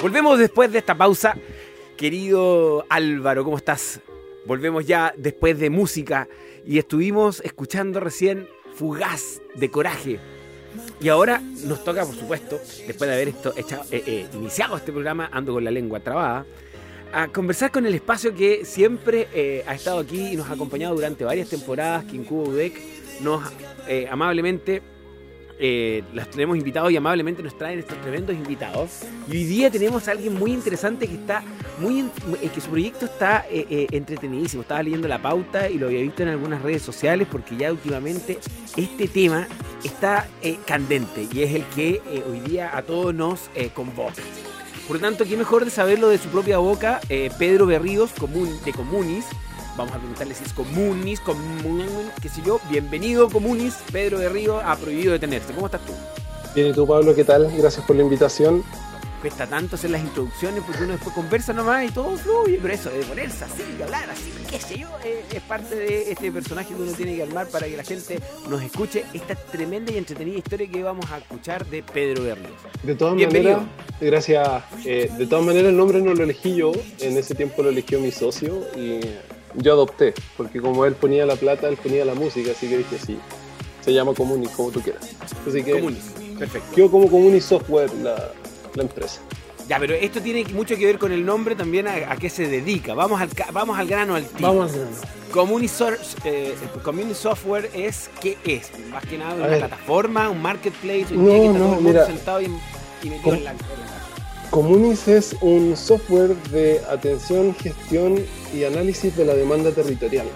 Volvemos después de esta pausa. Querido Álvaro, ¿cómo estás? Volvemos ya después de música y estuvimos escuchando recién Fugaz de Coraje. Y ahora nos toca, por supuesto, después de haber esto, eh, eh, iniciado este programa, Ando con la lengua trabada, a conversar con el espacio que siempre eh, ha estado aquí y nos ha acompañado durante varias temporadas, que Incubo UDEC nos amablemente eh, los tenemos invitados y amablemente nos traen estos tremendos invitados. Y hoy día tenemos a alguien muy interesante que está muy eh, que su proyecto está eh, entretenidísimo. Estaba leyendo la pauta y lo había visto en algunas redes sociales porque ya últimamente este tema está candente y es el que hoy día a todos nos convoca. Por lo tanto, ¿qué mejor de saberlo de su propia boca? Pedro Berríos, de Comunis, Vamos a preguntarle si es comunis, comun, qué sé yo. Bienvenido, comunis. Pedro de Río ha prohibido detenerse. ¿Cómo estás tú? Bien, ¿y tú, Pablo? ¿Qué tal? Gracias por la invitación. Cuesta tanto hacer las introducciones porque uno después conversa nomás y todo fluye, pero eso de ponerse así, de hablar así, qué sé yo, es, parte de este personaje que uno tiene que armar para que la gente nos escuche esta tremenda y entretenida historia que vamos a escuchar de Pedro Berríos. De todas maneras, gracias. Eh, de todas maneras, el nombre no lo elegí yo, en ese tiempo lo eligió mi socio y yo adopté, porque como él ponía la plata, él ponía la música, así que dije, sí, se llama Comunis, como tú quieras. Así que, perfecto. Yo como Comunis Software, la, la, empresa. Ya, pero esto tiene mucho que ver con el nombre también a, qué se dedica. Vamos al, vamos al grano al tío. Vamos al grano. Community, eh, Software es, ¿qué es? Más que nada una plataforma, un marketplace, un no, que está no, mira, sentado y, y metido en la... Comunis es un software de atención, gestión y análisis de la demanda territorial.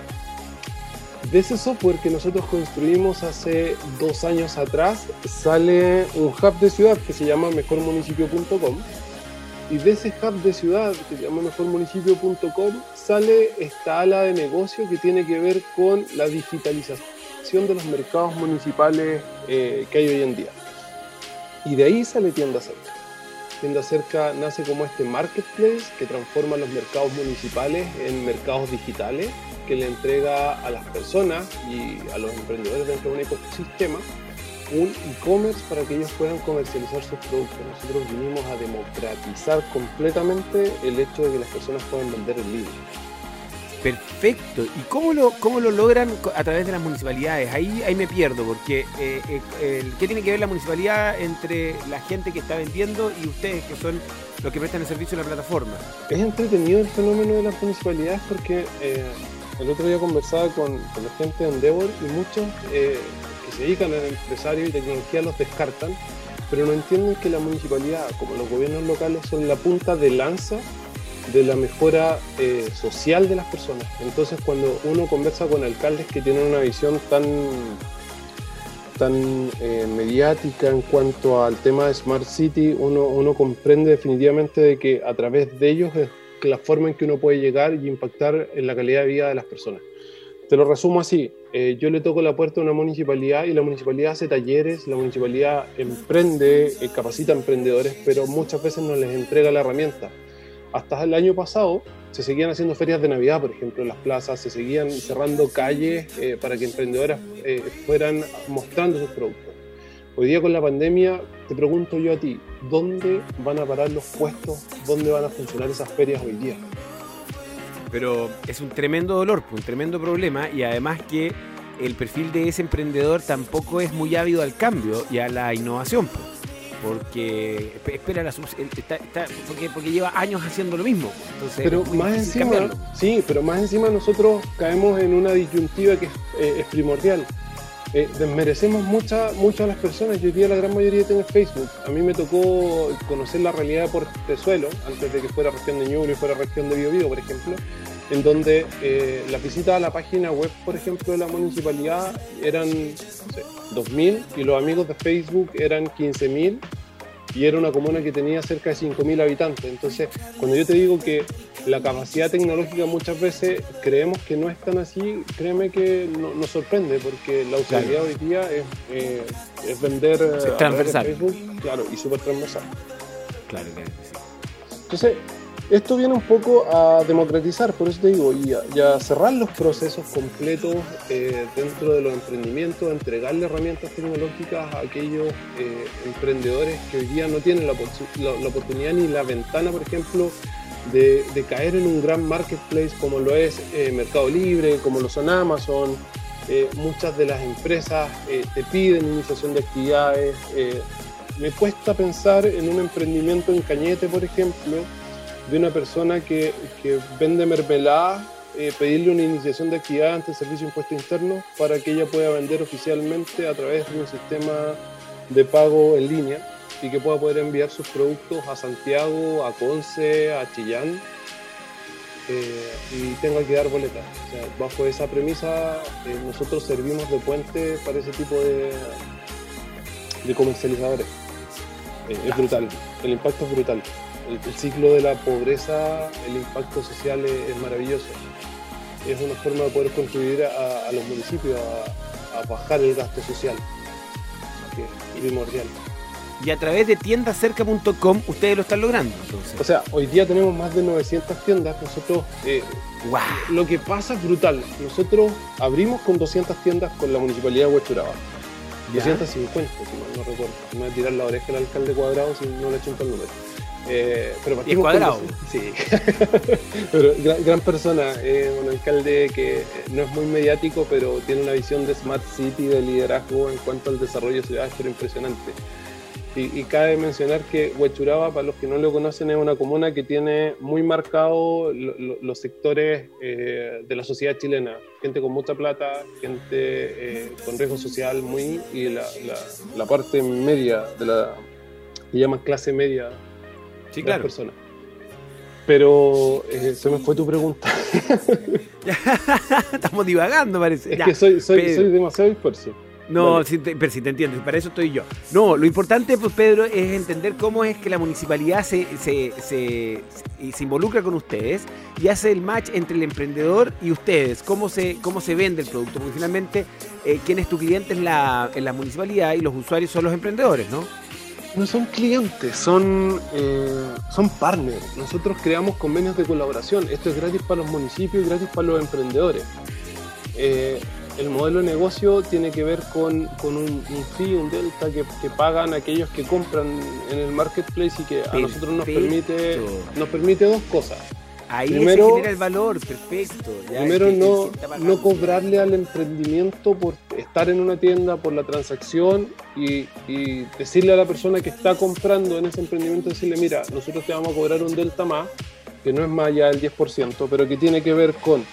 De ese software que nosotros construimos hace dos años atrás sale un hub de ciudad que se llama mejormunicipio.com y de ese hub de ciudad que se llama mejormunicipio.com sale esta ala de negocio que tiene que ver con la digitalización de los mercados municipales eh, que hay hoy en día. Y de ahí sale Tienda Cerca. Tienda Cerca nace como este marketplace que transforma los mercados municipales en mercados digitales, que le entrega a las personas y a los emprendedores dentro de un ecosistema un e-commerce para que ellos puedan comercializar sus productos. Nosotros vinimos a democratizar completamente el hecho de que las personas puedan vender el libro. Perfecto. ¿Y cómo lo, cómo lo logran a través de las municipalidades? Ahí, ahí me pierdo, porque eh, eh, ¿qué tiene que ver la municipalidad entre la gente que está vendiendo y ustedes que son los que prestan el servicio en la plataforma? Es entretenido el fenómeno de las municipalidades porque eh, el otro día conversaba con, con, la gente de Endeavor y muchos que se dedican al empresario y tecnología los descartan, pero no entienden que la municipalidad, como los gobiernos locales, son la punta de lanza de la mejora eh, social de las personas. Entonces cuando uno conversa con alcaldes que tienen una visión tan, tan eh, mediática en cuanto al tema de Smart City, uno, uno comprende definitivamente de que a través de ellos es la forma en que uno puede llegar y impactar en la calidad de vida de las personas. Te lo resumo así, eh, yo le toco la puerta a una municipalidad y la municipalidad hace talleres, la municipalidad emprende, capacita a emprendedores, pero muchas veces no les entrega la herramienta hasta el año pasado se seguían haciendo ferias de Navidad, por ejemplo, en las plazas, se seguían cerrando calles eh, para que emprendedoras eh, fueran mostrando sus productos. Hoy día con la pandemia, te pregunto yo a ti, ¿dónde van a parar los puestos? ¿Dónde van a funcionar esas ferias hoy día? Pero es un tremendo dolor, un tremendo problema y además que el perfil de ese emprendedor tampoco es muy ávido al cambio y a la innovación porque espera la porque, porque, lleva años haciendo lo mismo. pero más encima, sí, pero más encima nosotros caemos en una disyuntiva que es, eh, primordial. Eh, desmerecemos muchas muchas a las personas. Yo diría la gran mayoría tiene Facebook. A mí me tocó conocer la realidad por suelo antes de que fuera región de Ñuble y fuera región de Biobío, por ejemplo, en donde eh, la visita a la página web, por ejemplo, de la municipalidad eran no sé, 2.000 y los amigos de Facebook eran 15.000 y era una comuna que tenía cerca de 5.000 habitantes. Entonces, cuando yo te digo que la capacidad tecnológica muchas veces creemos que no es tan así, créeme que nos sorprende, porque la utilidad hoy día es, eh, es vender transversal. Facebook, claro, y súper transversal. Claro, claro. Entonces, Esto viene un poco a democratizar, por eso te digo, y a, cerrar los procesos completos eh, dentro de los emprendimientos, entregarle herramientas tecnológicas a aquellos eh, emprendedores que hoy día no tienen la, oportunidad ni la ventana, por ejemplo, de, caer en un gran marketplace como lo es eh, Mercado Libre, como lo son Amazon. muchas de las empresas te piden iniciación de actividades. me cuesta pensar en un emprendimiento en Cañete, por ejemplo, de una persona que, que vende mermelada, eh, pedirle una iniciación de actividad ante el Servicio de Impuesto Interno para que ella pueda vender oficialmente a través de un sistema de pago en línea y que pueda poder enviar sus productos a Santiago, a Conce, a Chillán eh, y tenga que dar boletas. bajo esa premisa, eh, nosotros servimos de puente para ese tipo de, de comercializadores. es brutal, el impacto es brutal el, ciclo de la pobreza, el impacto social es, maravilloso. Es una forma de poder contribuir a, los municipios a, bajar el gasto social, que es primordial. Y a través de tiendacerca.com ustedes lo están logrando. Entonces. O sea, hoy día tenemos más de 900 tiendas. Nosotros, eh, lo que pasa es brutal. Nosotros abrimos con 200 tiendas con la municipalidad de Huechuraba. 250, si mal no recuerdo. Me voy a tirar la oreja al alcalde cuadrado si no le echo el número. Eh, pero y cuadrado. sí. pero gran, persona, un alcalde que no es muy mediático, pero tiene una visión de Smart City, de liderazgo en cuanto al desarrollo de ciudades, pero impresionante. Y, cabe mencionar que Huechuraba, para los que no lo conocen, es una comuna que tiene muy marcado los sectores eh, de la sociedad chilena. Gente con mucha plata, gente eh, con riesgo social muy y la, la parte media de la que llaman clase media Sí, claro. Personas. Pero eh, se me fue tu pregunta. Estamos divagando, parece. Es que soy, soy, demasiado disperso. No, pero si te entiendes, para eso estoy yo. No, lo importante, pues Pedro, es entender cómo es que la municipalidad se, se, se, se, involucra con ustedes y hace el match entre el emprendedor y ustedes, cómo se, cómo se vende el producto, porque finalmente eh, quién es tu cliente en la, en la municipalidad y los usuarios son los emprendedores, ¿no? No son clientes, son, eh, son partners. Nosotros creamos convenios de colaboración. Esto es gratis para los municipios y gratis para los emprendedores. Eh, el modelo de negocio tiene que ver con, con un, un, fee, un delta que, que, pagan aquellos que compran en el marketplace y que a nosotros nos permite, nos permite dos cosas. Ahí primero, se genera el valor, perfecto. primero, no, no cobrarle al emprendimiento por estar en una tienda, por la transacción y, y, decirle a la persona que está comprando en ese emprendimiento, decirle, mira, nosotros te vamos a cobrar un delta más, que no es más allá del 10%, pero que tiene que ver con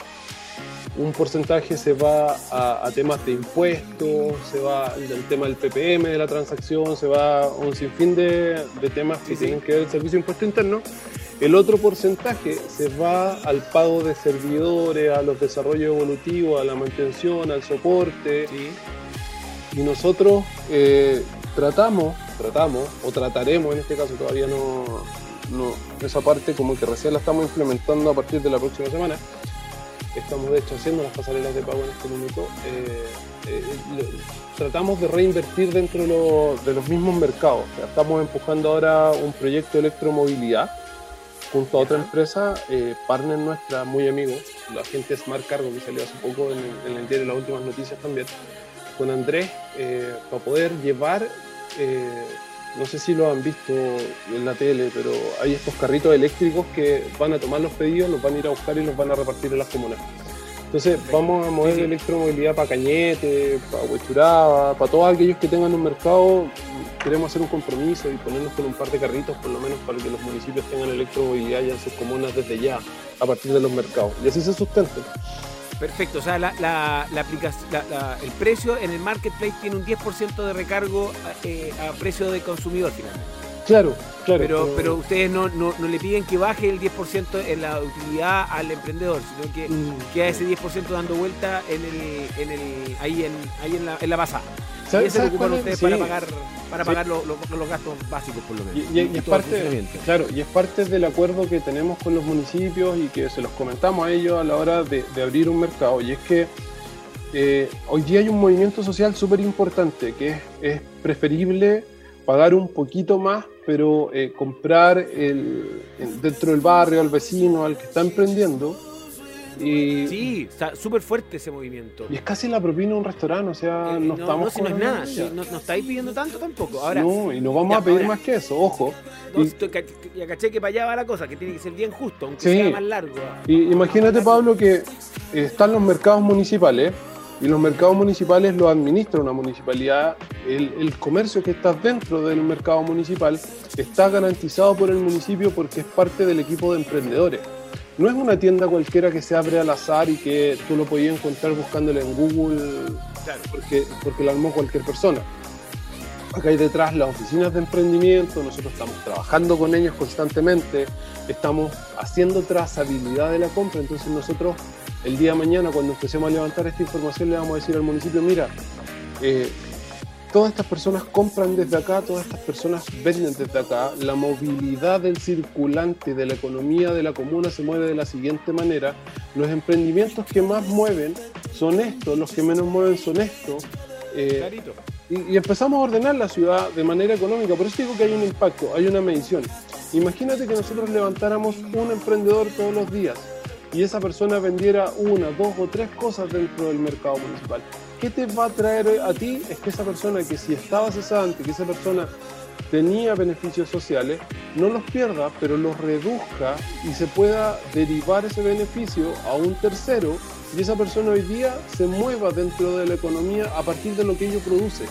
un porcentaje se va a, temas de impuestos, se va al tema del PPM de la transacción, se va a un sinfín de, de temas que tienen que ver el servicio de impuesto interno el otro porcentaje se va al pago de servidores, a los desarrollos evolutivos, a la mantención, al soporte. Y nosotros eh, tratamos, tratamos, o trataremos en este caso, todavía no, no, esa parte como que recién la estamos implementando a partir de la próxima semana. Estamos de hecho haciendo las pasarelas de pago en este momento. Eh, eh, tratamos de reinvertir dentro de, los mismos mercados. estamos empujando ahora un proyecto de electromovilidad junto a otra empresa, eh, partner nuestra, muy amigos, la gente Smart Cargo que salió hace poco en, en el diario las últimas noticias también, con Andrés, eh, para poder llevar, eh, no sé si lo han visto en la tele, pero hay estos carritos eléctricos que van a tomar los pedidos, los van a ir a buscar y los van a repartir en las comunas. Entonces vamos a mover electromovilidad para Cañete, para Huechuraba, para todos aquellos que tengan un mercado. Queremos hacer un compromiso y ponernos con un par de carritos, por lo menos para que los municipios tengan electromovilidad ya en sus comunas desde ya, a partir de los mercados. Y así se sustente. Perfecto, o sea, la, la, el precio en el marketplace tiene un 10% de recargo eh, a precio de consumidor finalmente. Claro, claro. Pero, pero ustedes no, no, le piden que baje el 10% en la utilidad al emprendedor, sino que mm, queda ese 10% dando vuelta en el, en el, ahí, en, ahí en, la, en la pasada. Y eso lo ocupan ustedes para pagar, para pagar los, gastos básicos, por lo menos. Y, es parte, claro, y es parte del acuerdo que tenemos con los municipios y que se los comentamos a ellos a la hora de, abrir un mercado. Y es que eh, hoy día hay un movimiento social súper importante que es, es preferible pagar un poquito más pero eh, comprar el, dentro del barrio al vecino, al que está emprendiendo, y, sí, está súper fuerte ese movimiento. Y es casi la propina de un restaurante, o sea, eh, no, no, estamos. No, si no es nada, no, estáis pidiendo tanto tampoco. Ahora, no, y no vamos a pedir más que eso, ojo. ya caché que para allá va la cosa, que tiene que ser bien justo, aunque sea más largo. Y imagínate, Pablo, que están los mercados municipales y los mercados municipales los administra una municipalidad. El, el, comercio que está dentro del mercado municipal está garantizado por el municipio porque es parte del equipo de emprendedores. No es una tienda cualquiera que se abre al azar y que tú lo podías encontrar buscándole en Google porque, porque la armó cualquier persona. Acá hay detrás las oficinas de emprendimiento, nosotros estamos trabajando con ellos constantemente, estamos haciendo trazabilidad de la compra, entonces nosotros el día de mañana cuando empecemos a levantar esta información le vamos a decir al municipio, mira, eh, todas estas personas compran desde acá, todas estas personas venden desde acá, la movilidad del circulante de la economía de la comuna se mueve de la siguiente manera, los emprendimientos que más mueven son estos, los que menos mueven son estos. Eh, y, y, empezamos a ordenar la ciudad de manera económica, por eso digo que hay un impacto, hay una medición. Imagínate que nosotros levantáramos un emprendedor todos los días y esa persona vendiera una, dos o tres cosas dentro del mercado municipal. ¿Qué te va a traer a ti? Es que esa persona que si estaba cesante, que esa persona tenía beneficios sociales, no los pierda, pero los reduzca y se pueda derivar ese beneficio a un tercero y esa persona hoy día se mueva dentro de la economía a partir de lo que ello produce.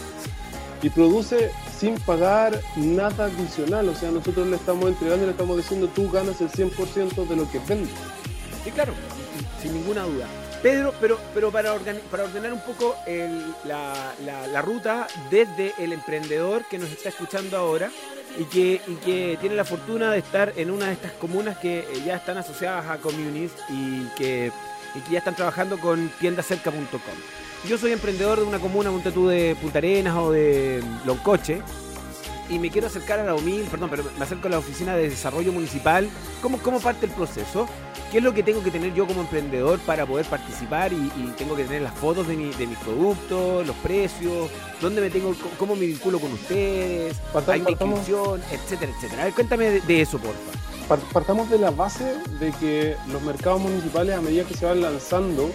Y produce sin pagar nada adicional, o sea, nosotros le estamos entregando, le estamos diciendo, tú ganas el 100% de lo que vendes. Sí, claro, sin ninguna duda. Pedro, pero, pero para, para ordenar un poco la, ruta desde el emprendedor que nos está escuchando ahora y que, y que tiene la fortuna de estar en una de estas comunas que eh, ya están asociadas a Communis y que, y que ya están trabajando con tiendacerca.com. Yo soy emprendedor de una comuna, monte tú de Punta Arenas o de Loncoche, y me quiero acercar a la OMIL, perdón, pero me acerco a la oficina de desarrollo municipal. ¿Cómo, cómo parte el proceso? ¿Qué es lo que tengo que tener yo como emprendedor para poder participar? Y, tengo que tener las fotos de, mi, de mis productos, los precios, dónde me tengo, cómo me vinculo con ustedes, hay inscripción, etcétera, etcétera. A ver, cuéntame de, eso, porfa. Partamos de la base de que los mercados municipales, a medida que se van lanzando,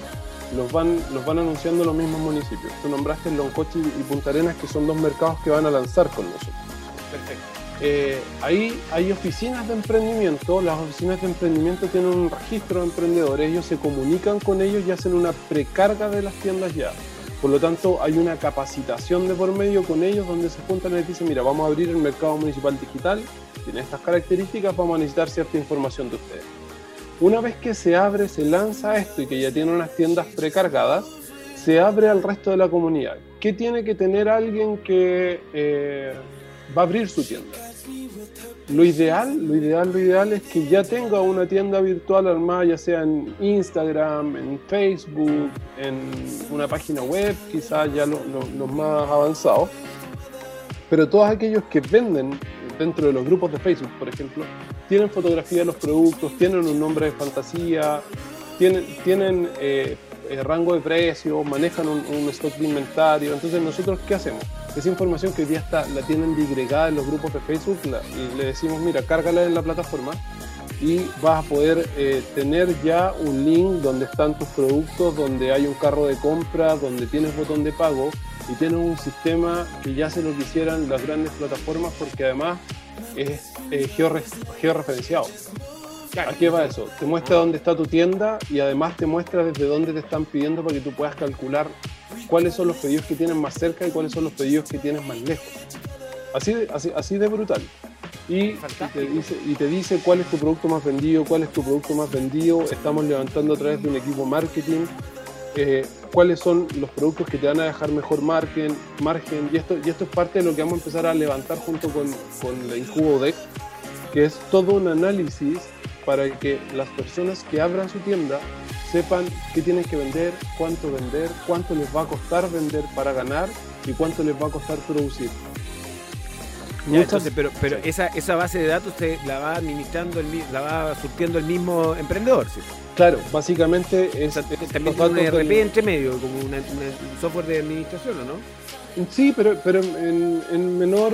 los van, los van anunciando los mismos municipios. Tú nombraste Loncochi y Punta Arenas, que son dos mercados que van a lanzar con nosotros. Perfecto. Eh, ahí hay oficinas de emprendimiento, las oficinas de emprendimiento tienen un registro de emprendedores, ellos se comunican con ellos y hacen una precarga de las tiendas ya. Por lo tanto, hay una capacitación de por medio con ellos donde se juntan y les dicen, mira, vamos a abrir el mercado municipal digital, tiene estas características, vamos a necesitar cierta información de ustedes. Una vez que se abre, se lanza esto y que ya tiene unas tiendas precargadas, se abre al resto de la comunidad. ¿Qué tiene que tener alguien que... Eh, va a abrir su tienda. Lo ideal, lo ideal, lo ideal es que ya tenga una tienda virtual armada, ya sea en Instagram, en Facebook, en una página web, quizás ya los más avanzados. Pero todos aquellos que venden dentro de los grupos de Facebook, por ejemplo, tienen fotografía de los productos, tienen un nombre de fantasía, tienen, tienen eh, eh, rango de precios, manejan un, stock de inventario. Entonces, ¿nosotros qué hacemos? esa información que hoy día está, la tienen digregada en los grupos de Facebook, le decimos, mira, cárgala en la plataforma y vas a poder eh, tener ya un link donde están tus productos, donde hay un carro de compra, donde tienes botón de pago y tienes un sistema que ya se lo quisieran las grandes plataformas porque además es eh, georreferenciado. ¿A qué va eso? Te muestra dónde está tu tienda y además te muestra desde dónde te están pidiendo para que tú puedas calcular cuáles son los pedidos que tienes más cerca y cuáles son los pedidos que tienes más lejos. Así de, así, así de brutal. Y, te dice, y te dice cuál es tu producto más vendido, cuál es tu producto más vendido. Estamos levantando a través de un equipo marketing eh, cuáles son los productos que te van a dejar mejor margen, margen y, esto, y esto es parte de lo que vamos a empezar a levantar junto con, con la Incubo Deck, que es todo un análisis para que las personas que abran su tienda sepan qué tienen que vender, cuánto vender, cuánto les va a costar vender para ganar y cuánto les va a costar producir. pero pero esa, esa base de datos usted la va administrando, el, la va surtiendo el mismo emprendedor, ¿sí? Claro, básicamente es. también tiene un ERP entre medio, como un software de administración, ¿o no? Sí, pero, pero en, en menor,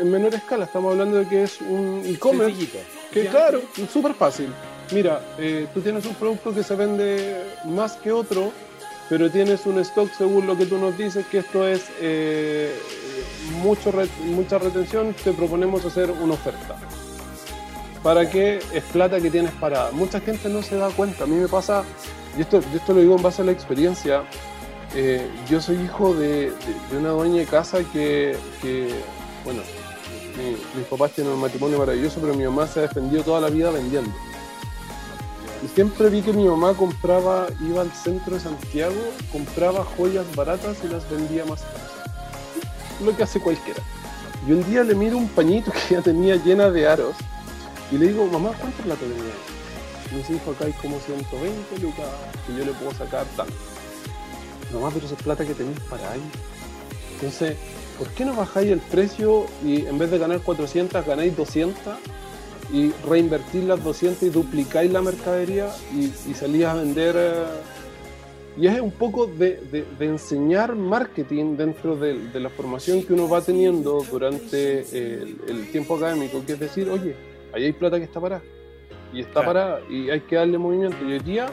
en menor escala. Estamos hablando de que es un e-commerce. Que claro, súper fácil. Mira, eh, tú tienes un producto que se vende más que otro, pero tienes un stock según lo que tú nos dices, que esto es eh, mucho mucha retención, te proponemos hacer una oferta. ¿Para qué? Es plata que tienes para Mucha gente no se da cuenta. A mí me pasa, y esto, esto lo digo en base a la experiencia, eh, yo soy hijo de, una dueña de casa que, bueno, mis papás tienen un matrimonio maravilloso, pero mi mamá se ha defendido toda la vida vendiendo. Y siempre vi que mi mamá compraba, iba al centro de Santiago, compraba joyas baratas y las vendía más caras. Lo que hace cualquiera. Y un día le miro un pañito que ya tenía llena de aros y le digo, mamá, ¿cuánto plata tenía? Me dice, hijo, acá hay como 120 lucas que yo le puedo sacar tanto no pero eso es plata que tenéis para ahí. Entonces, ¿por qué no bajáis el precio y en vez de ganar 400 ganáis 200 y reinvertís las 200 y duplicáis la mercadería y, y salís a vender? Eh? y es un poco de, enseñar marketing dentro de, la formación que uno va teniendo durante el, tiempo académico, que es decir, oye, ahí hay plata que está para y está para y hay que darle movimiento. Y hoy día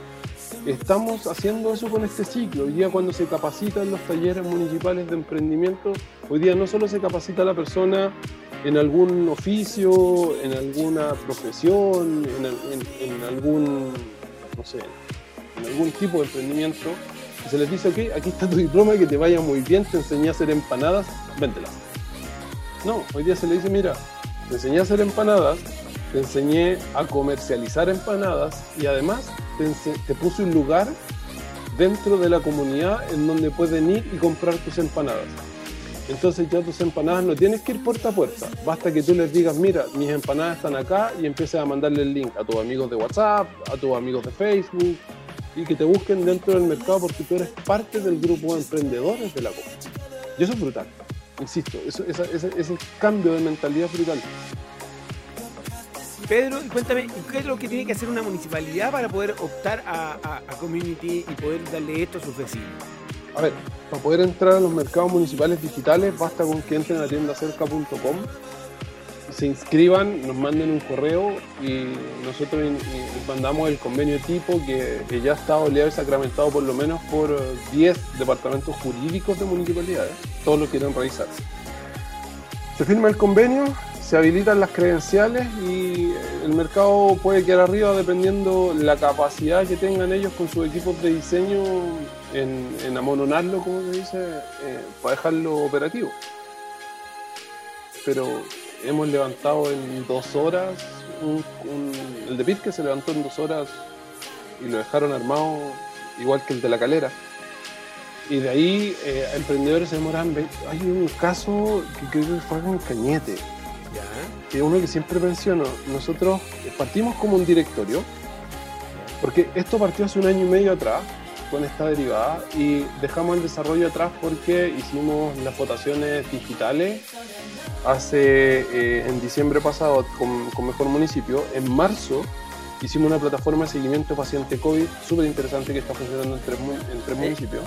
Estamos haciendo eso con este ciclo. Hoy día cuando se capacita en los talleres municipales de emprendimiento, hoy día no solo se capacita a la persona en algún oficio, en alguna profesión, en, algún, no sé, algún tipo de emprendimiento, se les dice, ok, aquí está tu diploma, que te vaya muy bien, te enseñé a hacer empanadas, véntelas. No, hoy día se le dice, mira, te enseñé a hacer empanadas, te enseñé a comercializar empanadas y además te, puse un lugar dentro de la comunidad en donde pueden ir y comprar tus empanadas. Entonces ya tus empanadas no tienes que ir puerta a puerta. Basta que tú les digas, mira, mis empanadas están acá y empieces a mandarle el link a tus amigos de WhatsApp, a tus amigos de Facebook y que te busquen dentro del mercado porque tú eres parte del grupo de emprendedores de la comunidad. Y eso es brutal. Insisto, ese cambio de mentalidad es brutal. Pedro, cuéntame, ¿qué es lo que tiene que hacer una municipalidad para poder optar a, community y poder darle esto a sus vecinos? A ver, para poder entrar a los mercados municipales digitales basta con que entren a tiendacerca.com, se inscriban, nos manden un correo y nosotros mandamos el convenio tipo que, ya está oleado y sacramentado por lo menos por 10 departamentos jurídicos de municipalidades, todos lo quieren revisar. Se firma el convenio, se habilitan las credenciales y el mercado puede quedar arriba dependiendo la capacidad que tengan ellos con sus equipos de diseño en, amononarlo, como se dice, eh, para dejarlo operativo. Pero hemos levantado en dos horas, el de que se levantó en dos horas y lo dejaron armado igual que el de la calera. Y de ahí eh, emprendedores se demoran. Hay un caso que creo que fue en Cañete que uno que siempre menciono, nosotros partimos como un directorio, porque esto partió hace un año y medio atrás con esta derivada y dejamos el desarrollo atrás porque hicimos las votaciones digitales hace eh, en diciembre pasado con, Mejor Municipio. En marzo hicimos una plataforma de seguimiento paciente COVID súper interesante que está funcionando en tres, en tres municipios.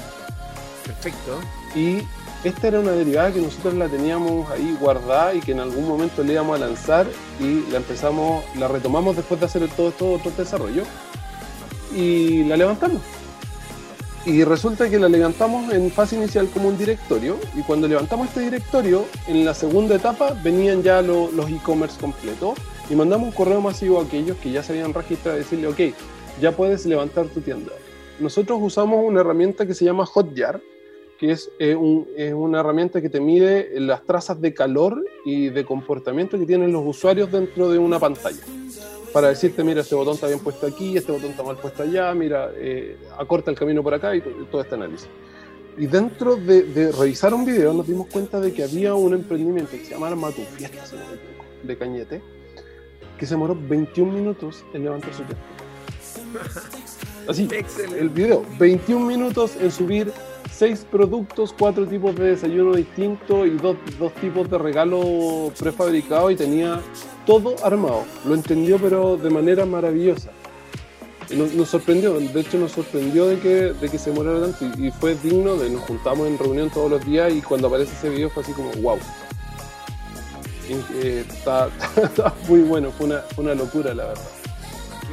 Perfecto. Y esta era una derivada que nosotros la teníamos ahí guardada y que en algún momento le íbamos a lanzar y la empezamos, la retomamos después de hacer todo, todo, todo desarrollo y la levantamos. Y resulta que la levantamos en fase inicial como un directorio y cuando levantamos este directorio, en la segunda etapa venían ya los e-commerce completos y mandamos un correo masivo a aquellos que ya se habían registrado y decirle, ok, ya puedes levantar tu tienda. Nosotros usamos una herramienta que se llama Hotjar, que es, eh, una herramienta que te mide las trazas de calor y de comportamiento que tienen los usuarios dentro de una pantalla. Para decirte, mira, este botón está bien puesto aquí, este botón está mal puesto allá, mira, eh, acorta el camino por acá y todo este análisis. Y dentro de, revisar un video nos dimos cuenta de que había un emprendimiento que se llama Matu Fiesta, de Cañete, que se demoró 21 minutos en levantar su tienda. Así, el video, 21 minutos en subir seis productos, cuatro tipos de desayuno distintos y dos, dos tipos de regalo prefabricado y tenía todo armado. Lo entendió pero de manera maravillosa. nos, sorprendió, de hecho nos sorprendió de que, de que se demorara tanto y, fue digno de nos juntamos en reunión todos los días y cuando aparece ese video fue así como wow. Eh, está, muy bueno, fue una, una locura la verdad.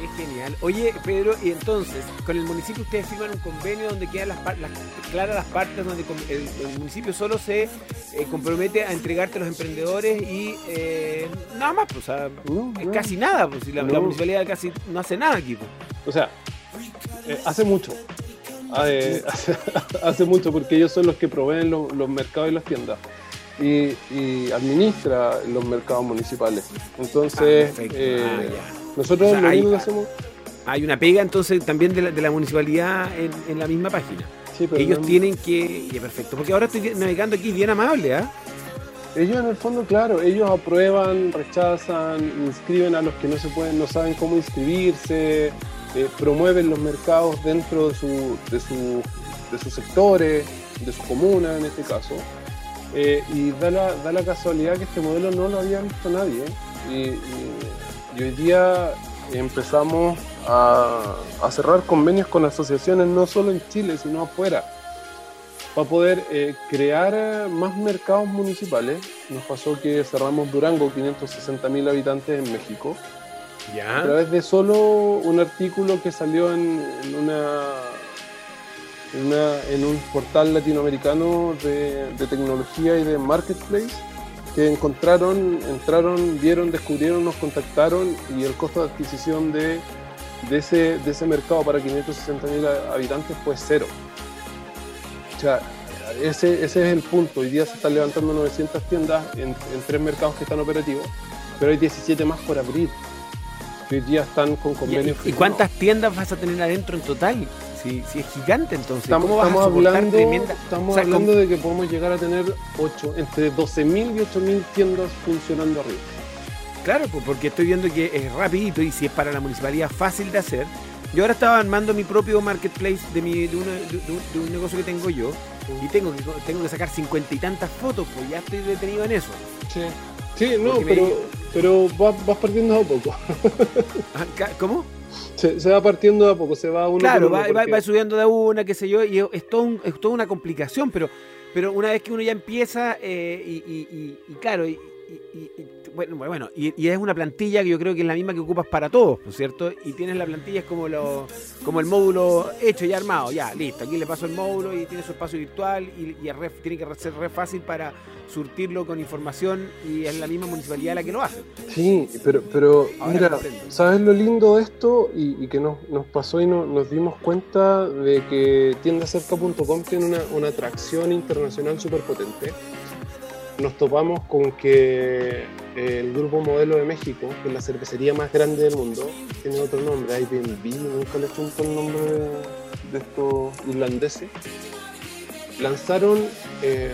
Qué genial. Oye, Pedro, y entonces, con el municipio ustedes firman un convenio donde quedan las, las claras las partes donde el, municipio solo se eh, compromete a entregarte a los emprendedores y eh, nada más, pues, o sea, casi nada, pues, la, municipalidad casi no hace nada aquí. Pues. O sea, eh, hace mucho. Hace, mucho porque ellos son los que proveen los mercados y las tiendas. Y, administra los mercados municipales. Entonces, ah, eh, ah, nosotros lo único que hacemos... Hay una pega entonces también de la, municipalidad en, la misma página. ellos tienen que... Ya, perfecto, porque ahora estoy navegando aquí bien amable, ¿ah? Ellos en el fondo, claro, ellos aprueban, rechazan, inscriben a los que no se pueden, no saben cómo inscribirse, eh, promueven los mercados dentro de, su, de, su, de sus sectores, de su comuna en este caso. Eh, y da la, da la, casualidad que este modelo no lo había visto nadie. Y, hoy día empezamos a, a, cerrar convenios con asociaciones no solo en Chile, sino afuera, para poder eh, crear más mercados municipales. Nos pasó que cerramos Durango, 560 mil habitantes en México a través de solo un artículo que salió en, una, en, un portal latinoamericano de, tecnología y de marketplace que encontraron, entraron, vieron, descubrieron, nos contactaron y el costo de adquisición de, de, ese, de ese mercado para 560 mil habitantes fue cero. O sea, ese, ese es el punto. Hoy día se están levantando 900 tiendas en, en tres mercados que están operativos, pero hay 17 más por abrir hoy día están con convenios. ¿Y, cuántas tiendas vas a tener adentro en total? Si, es gigante, entonces. Estamos, hablando, estamos hablando de que podemos llegar a tener 8, entre 12.000 y 8.000 tiendas funcionando arriba. Claro, pues porque estoy viendo que es rapidito y si es para la municipalidad fácil de hacer. Yo ahora estaba armando mi propio marketplace de, mi, de, un negocio que tengo yo y tengo que, tengo que sacar cincuenta y tantas fotos, pues ya estoy detenido en eso. Sí. Sí, no, pero, pero vas, partiendo a poco. Ah, ¿Cómo? Se, va partiendo de a poco, se va uno Claro, va, va, subiendo de una, qué sé yo, y es, todo es toda una complicación, pero, pero una vez que uno ya empieza, eh, y, y, claro, y, bueno, bueno y, es una plantilla que yo creo que es la misma que ocupas para todos, ¿no es cierto? Y tienes la plantilla, es como, lo, como el módulo hecho y armado, ya, listo, aquí le paso el módulo y tiene su espacio virtual y, tiene que ser re fácil para surtirlo con información y es la misma municipalidad la que lo hace. Sí, pero, pero mira, ¿sabes lo lindo de esto? Y, que nos, nos, pasó y nos dimos cuenta de que tiendacerca.com tiene una, una atracción internacional súper potente nos topamos con que el Grupo Modelo de México, que es la cervecería más grande del mundo, tiene otro nombre, IBM, nunca le he el nombre de, estos irlandeses, lanzaron, eh,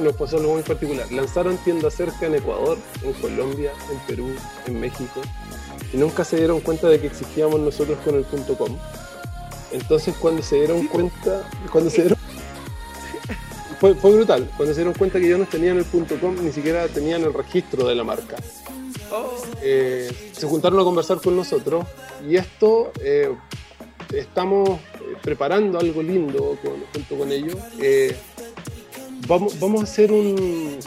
nos pasó algo muy particular, lanzaron tiendas cerca en Ecuador, en Colombia, en Perú, en México, y nunca se dieron cuenta de que existíamos nosotros con el .com. Entonces cuando se dieron cuenta, cuando se dieron fue, brutal. Cuando se dieron cuenta que yo no tenían el .com, ni siquiera tenían el registro de la marca. Oh. Eh, se juntaron a conversar con nosotros y esto eh, estamos eh, preparando algo lindo junto con ellos. vamos, vamos a hacer un,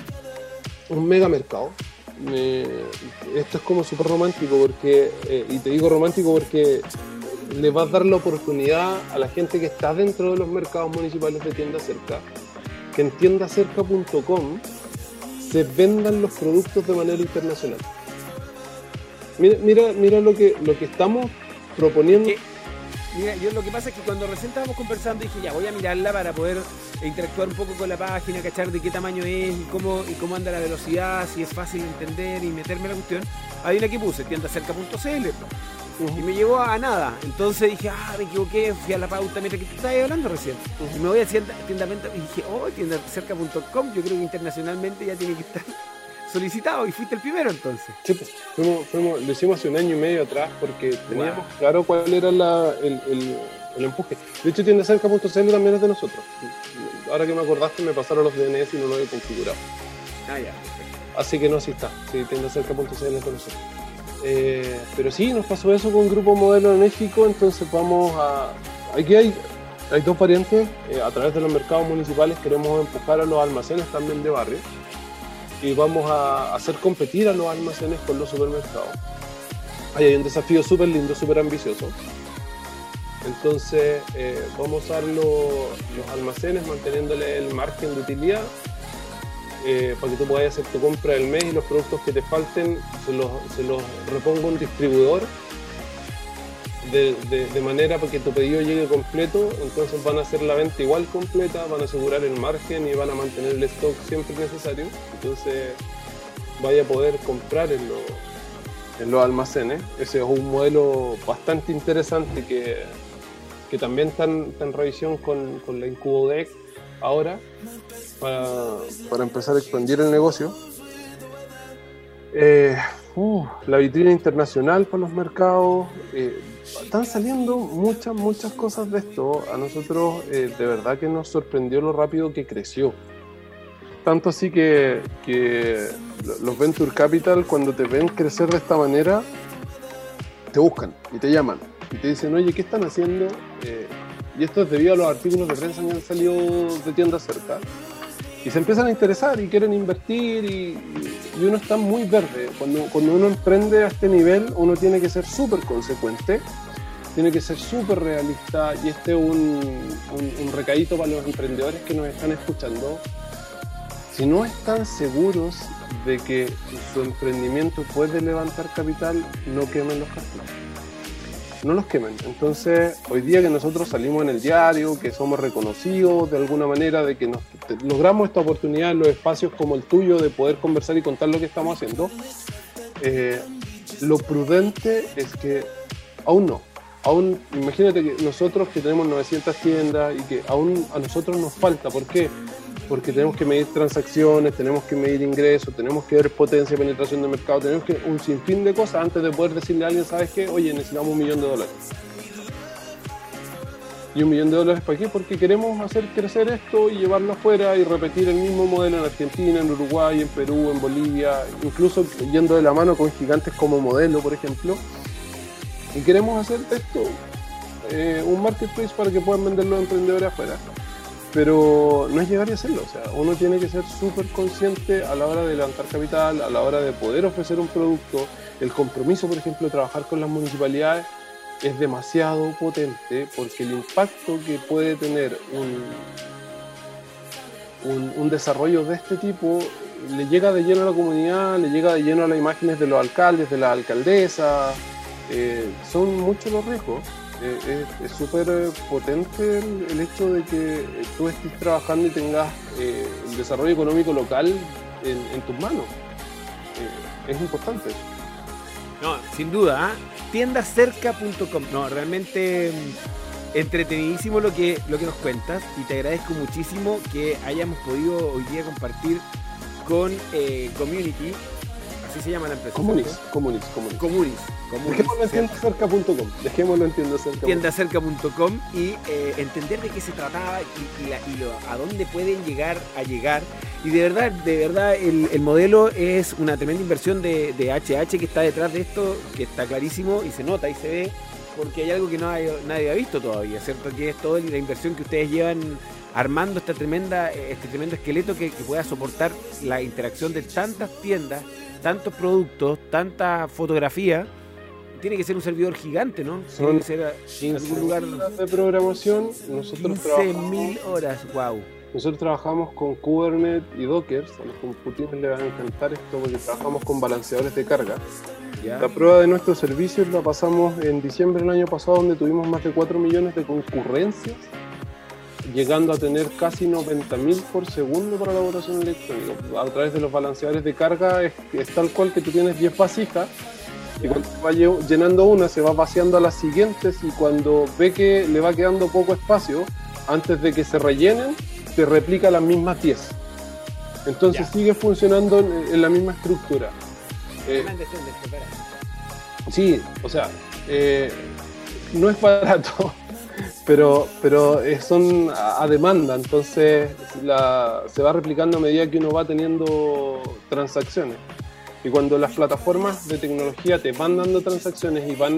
un mega mercado. esto es como súper romántico porque, y te digo romántico porque le vas a dar la oportunidad a la gente que está dentro de los mercados municipales de tienda cerca que en tiendacerca.com se vendan los productos de manera internacional. Mira, mira, mira lo que lo que estamos proponiendo. mira, yo lo que pasa es que cuando recién estábamos conversando dije, ya voy a mirarla para poder interactuar un poco con la página, cachar de qué tamaño es y cómo, y cómo anda la velocidad, si es fácil entender y meterme la cuestión. Hay una que puse, tiendacerca.cl y me llevó a nada. Entonces dije, ah, me equivoqué, fui a la pauta mientras que tú estabas hablando recién. Y me voy a tienda, y dije, oh, tiendacerca.com, yo creo que internacionalmente ya tiene que estar solicitado y fuiste el primero entonces. Sí, pues, fuimos, fuimos, lo hicimos hace un año y medio atrás porque teníamos claro cuál era la, el, el, el, empuje. De hecho, tiendacerca.cl también es de nosotros. Ahora que me acordaste, me pasaron los DNS y no lo había configurado. Ah, ya. Así que no, sí está. Sí, tiendacerca.cl es de nosotros. Eh, pero sí, nos pasó eso con Grupo Modelo en México, entonces vamos a... Aquí hay, hay dos variantes, eh, a través de los mercados municipales queremos empujar a los almacenes también de barrio y vamos a hacer competir a los almacenes con los supermercados. Ahí hay un desafío súper lindo, súper ambicioso. Entonces eh, vamos a usar los almacenes manteniéndole el margen de utilidad eh, para que tú puedas hacer tu compra del mes y los productos que te falten se los, se los repongo un distribuidor de, manera para que tu pedido llegue completo, entonces van a hacer la venta igual completa, van a asegurar el margen y van a mantener el stock siempre necesario, entonces vaya a poder comprar en, en los almacenes. Ese es un modelo bastante interesante que, que también está en, revisión con, con la Incubodec ahora para, para empezar a expandir el negocio. Eh, uh, la vitrina internacional para los mercados. Eh, están saliendo muchas, muchas cosas de esto. A nosotros eh, de verdad que nos sorprendió lo rápido que creció. Tanto así que, que los Venture Capital cuando te ven crecer de esta manera, te buscan y te llaman y te dicen, oye, ¿qué están haciendo? Y esto es debido a los artículos de prensa que han salido de tiendas cerca y se empiezan a interesar y quieren invertir y, uno está muy verde. Cuando, uno emprende a este nivel, uno tiene que ser súper consecuente, tiene que ser súper realista y este es un, un, recadito para los emprendedores que nos están escuchando. Si no están seguros de que su emprendimiento puede levantar capital, no quemen los cartuchos no los quemen. Entonces, hoy día que nosotros salimos en el diario, que somos reconocidos de alguna manera, de que logramos esta oportunidad en los espacios como el tuyo de poder conversar y contar lo que estamos haciendo, eh, lo prudente es que aún no. Aún, imagínate que nosotros que tenemos 900 tiendas y que aún a nosotros nos falta, ¿por qué? Porque tenemos que medir transacciones, tenemos que medir ingresos, tenemos que ver potencia de penetración de mercado, tenemos que un sinfín de cosas antes de poder decirle a alguien, ¿sabes qué? Oye, necesitamos un millón de dólares. ¿Y un millón de dólares para qué? Porque queremos hacer crecer esto y llevarlo afuera y repetir el mismo modelo en Argentina, en Uruguay, en Perú, en Bolivia, incluso yendo de la mano con gigantes como modelo, por ejemplo. Y queremos hacer esto eh, un marketplace para que puedan vender los emprendedores afuera pero no es llegar y hacerlo. O sea, uno tiene que ser súper consciente a la hora de levantar capital, a la hora de poder ofrecer un producto. El compromiso, por ejemplo, de trabajar con las municipalidades es demasiado potente porque el impacto que puede tener un, un, desarrollo de este tipo le llega de lleno a la comunidad, le llega de lleno a las imágenes de los alcaldes, de la alcaldesa. Eh, son muchos los riesgos eh, es súper eh, potente el, hecho de que tú estés trabajando y tengas eh, el desarrollo económico local en, tus manos. es importante. No, sin duda, ¿eh? tiendacerca.com. No, realmente mm, entretenidísimo lo que, lo que nos cuentas y te agradezco muchísimo que hayamos podido hoy día compartir con Community así se llama la empresa. Comunis, Comunis, Comunis. Comunis. Dejémoslo en tiendacerca.com. Dejémoslo en tiendacerca.com. Tiendacerca.com y eh, entender de qué se trataba y, a dónde pueden llegar a llegar. Y de verdad, de verdad, el, modelo es una tremenda inversión de, de, HH que está detrás de esto, que está clarísimo y se nota y se ve, porque hay algo que no hay, nadie ha visto todavía, ¿cierto? Que es toda la inversión que ustedes llevan armando esta tremenda, este tremendo esqueleto que, que pueda soportar la interacción de tantas tiendas tantos productos, tanta fotografía, tiene que ser un servidor gigante, ¿no? Son tiene que algún lugar de programación. Nosotros 15.000 horas, wow. Nosotros trabajamos con Kubernetes y Docker. A los computadores les va a encantar esto porque trabajamos con balanceadores de carga. La prueba de nuestros servicios la pasamos en diciembre del año pasado, donde tuvimos más de 4 millones de concurrencias llegando a tener casi 90.000 por segundo para la votación electrónica. A través de los balanceadores de carga es, tal cual que tú tienes 10 vasijas y cuando se va llenando una se va vaciando a las siguientes y cuando ve que le va quedando poco espacio, antes de que se rellenen, te replica las mismas 10. Entonces sigue funcionando en, la misma estructura. Eh, sí, o sea, eh, no es barato pero, pero eh, son a, demanda, entonces se va replicando a medida que uno va teniendo transacciones. Y cuando las plataformas de tecnología te van dando transacciones y van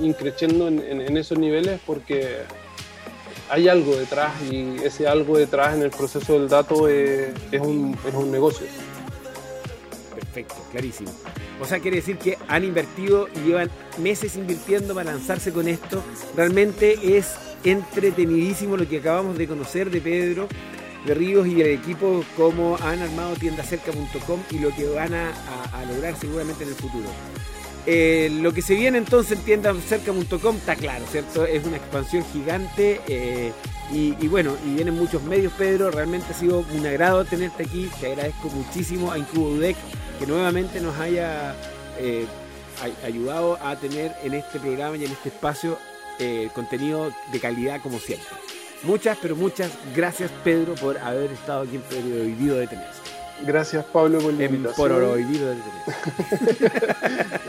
increciendo en, esos niveles, porque hay algo detrás y ese algo detrás en el proceso del dato es, un, es un negocio. Perfecto, clarísimo. O sea, quiere decir que han invertido y llevan meses invirtiendo para lanzarse con esto. Realmente es entretenidísimo lo que acabamos de conocer de Pedro de Ríos y el equipo, cómo han armado tiendacerca.com y lo que van a, lograr seguramente en el futuro. Eh, lo que se viene entonces en tiendacerca.com está claro, ¿cierto? Es una expansión gigante eh, y, bueno, y vienen muchos medios, Pedro. Realmente ha sido un agrado tenerte aquí. Te agradezco muchísimo a Incubodec que nuevamente nos haya eh, ayudado a tener en este programa y en este espacio contenido de calidad como siempre. Muchas, pero muchas gracias Pedro por haber estado aquí en Prohibido de Tenerse. Gracias Pablo por la invitación. Por de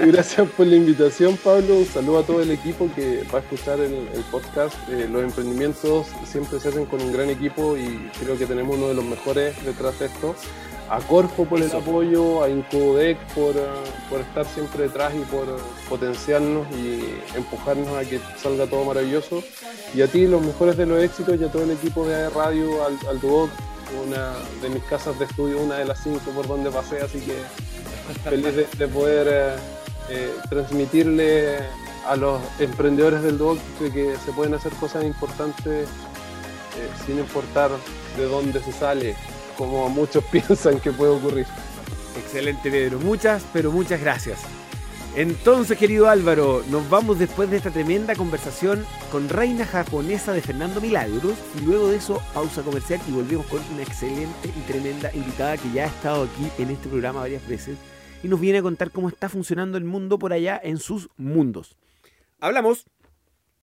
gracias por la invitación Pablo. Un saludo a todo el equipo que va a escuchar el, podcast. Eh, los emprendimientos siempre se hacen con un gran equipo y creo que tenemos uno de los mejores detrás de esto a Corfo por el apoyo, a Incodec por, eh, por, estar siempre detrás y por potenciarnos y empujarnos a que salga todo maravilloso. Y a ti los mejores de los éxitos y a todo el equipo de radio, al, al Duoc, una de mis casas de estudio, una de las cinco por donde pasé, así que feliz de, poder eh, eh, transmitirle a los emprendedores del Duoc que se pueden hacer cosas importantes sin importar de dónde se sale como muchos piensan que puede ocurrir. Excelente, Pedro. Muchas, pero muchas gracias. Entonces, querido Álvaro, nos vamos después de esta tremenda conversación con Reina Japonesa de Fernando Milagros y luego de eso pausa comercial y volvemos con una excelente y tremenda invitada que ya ha estado aquí en este programa varias veces y nos viene a contar cómo está funcionando el mundo por allá en sus mundos. Hablamos.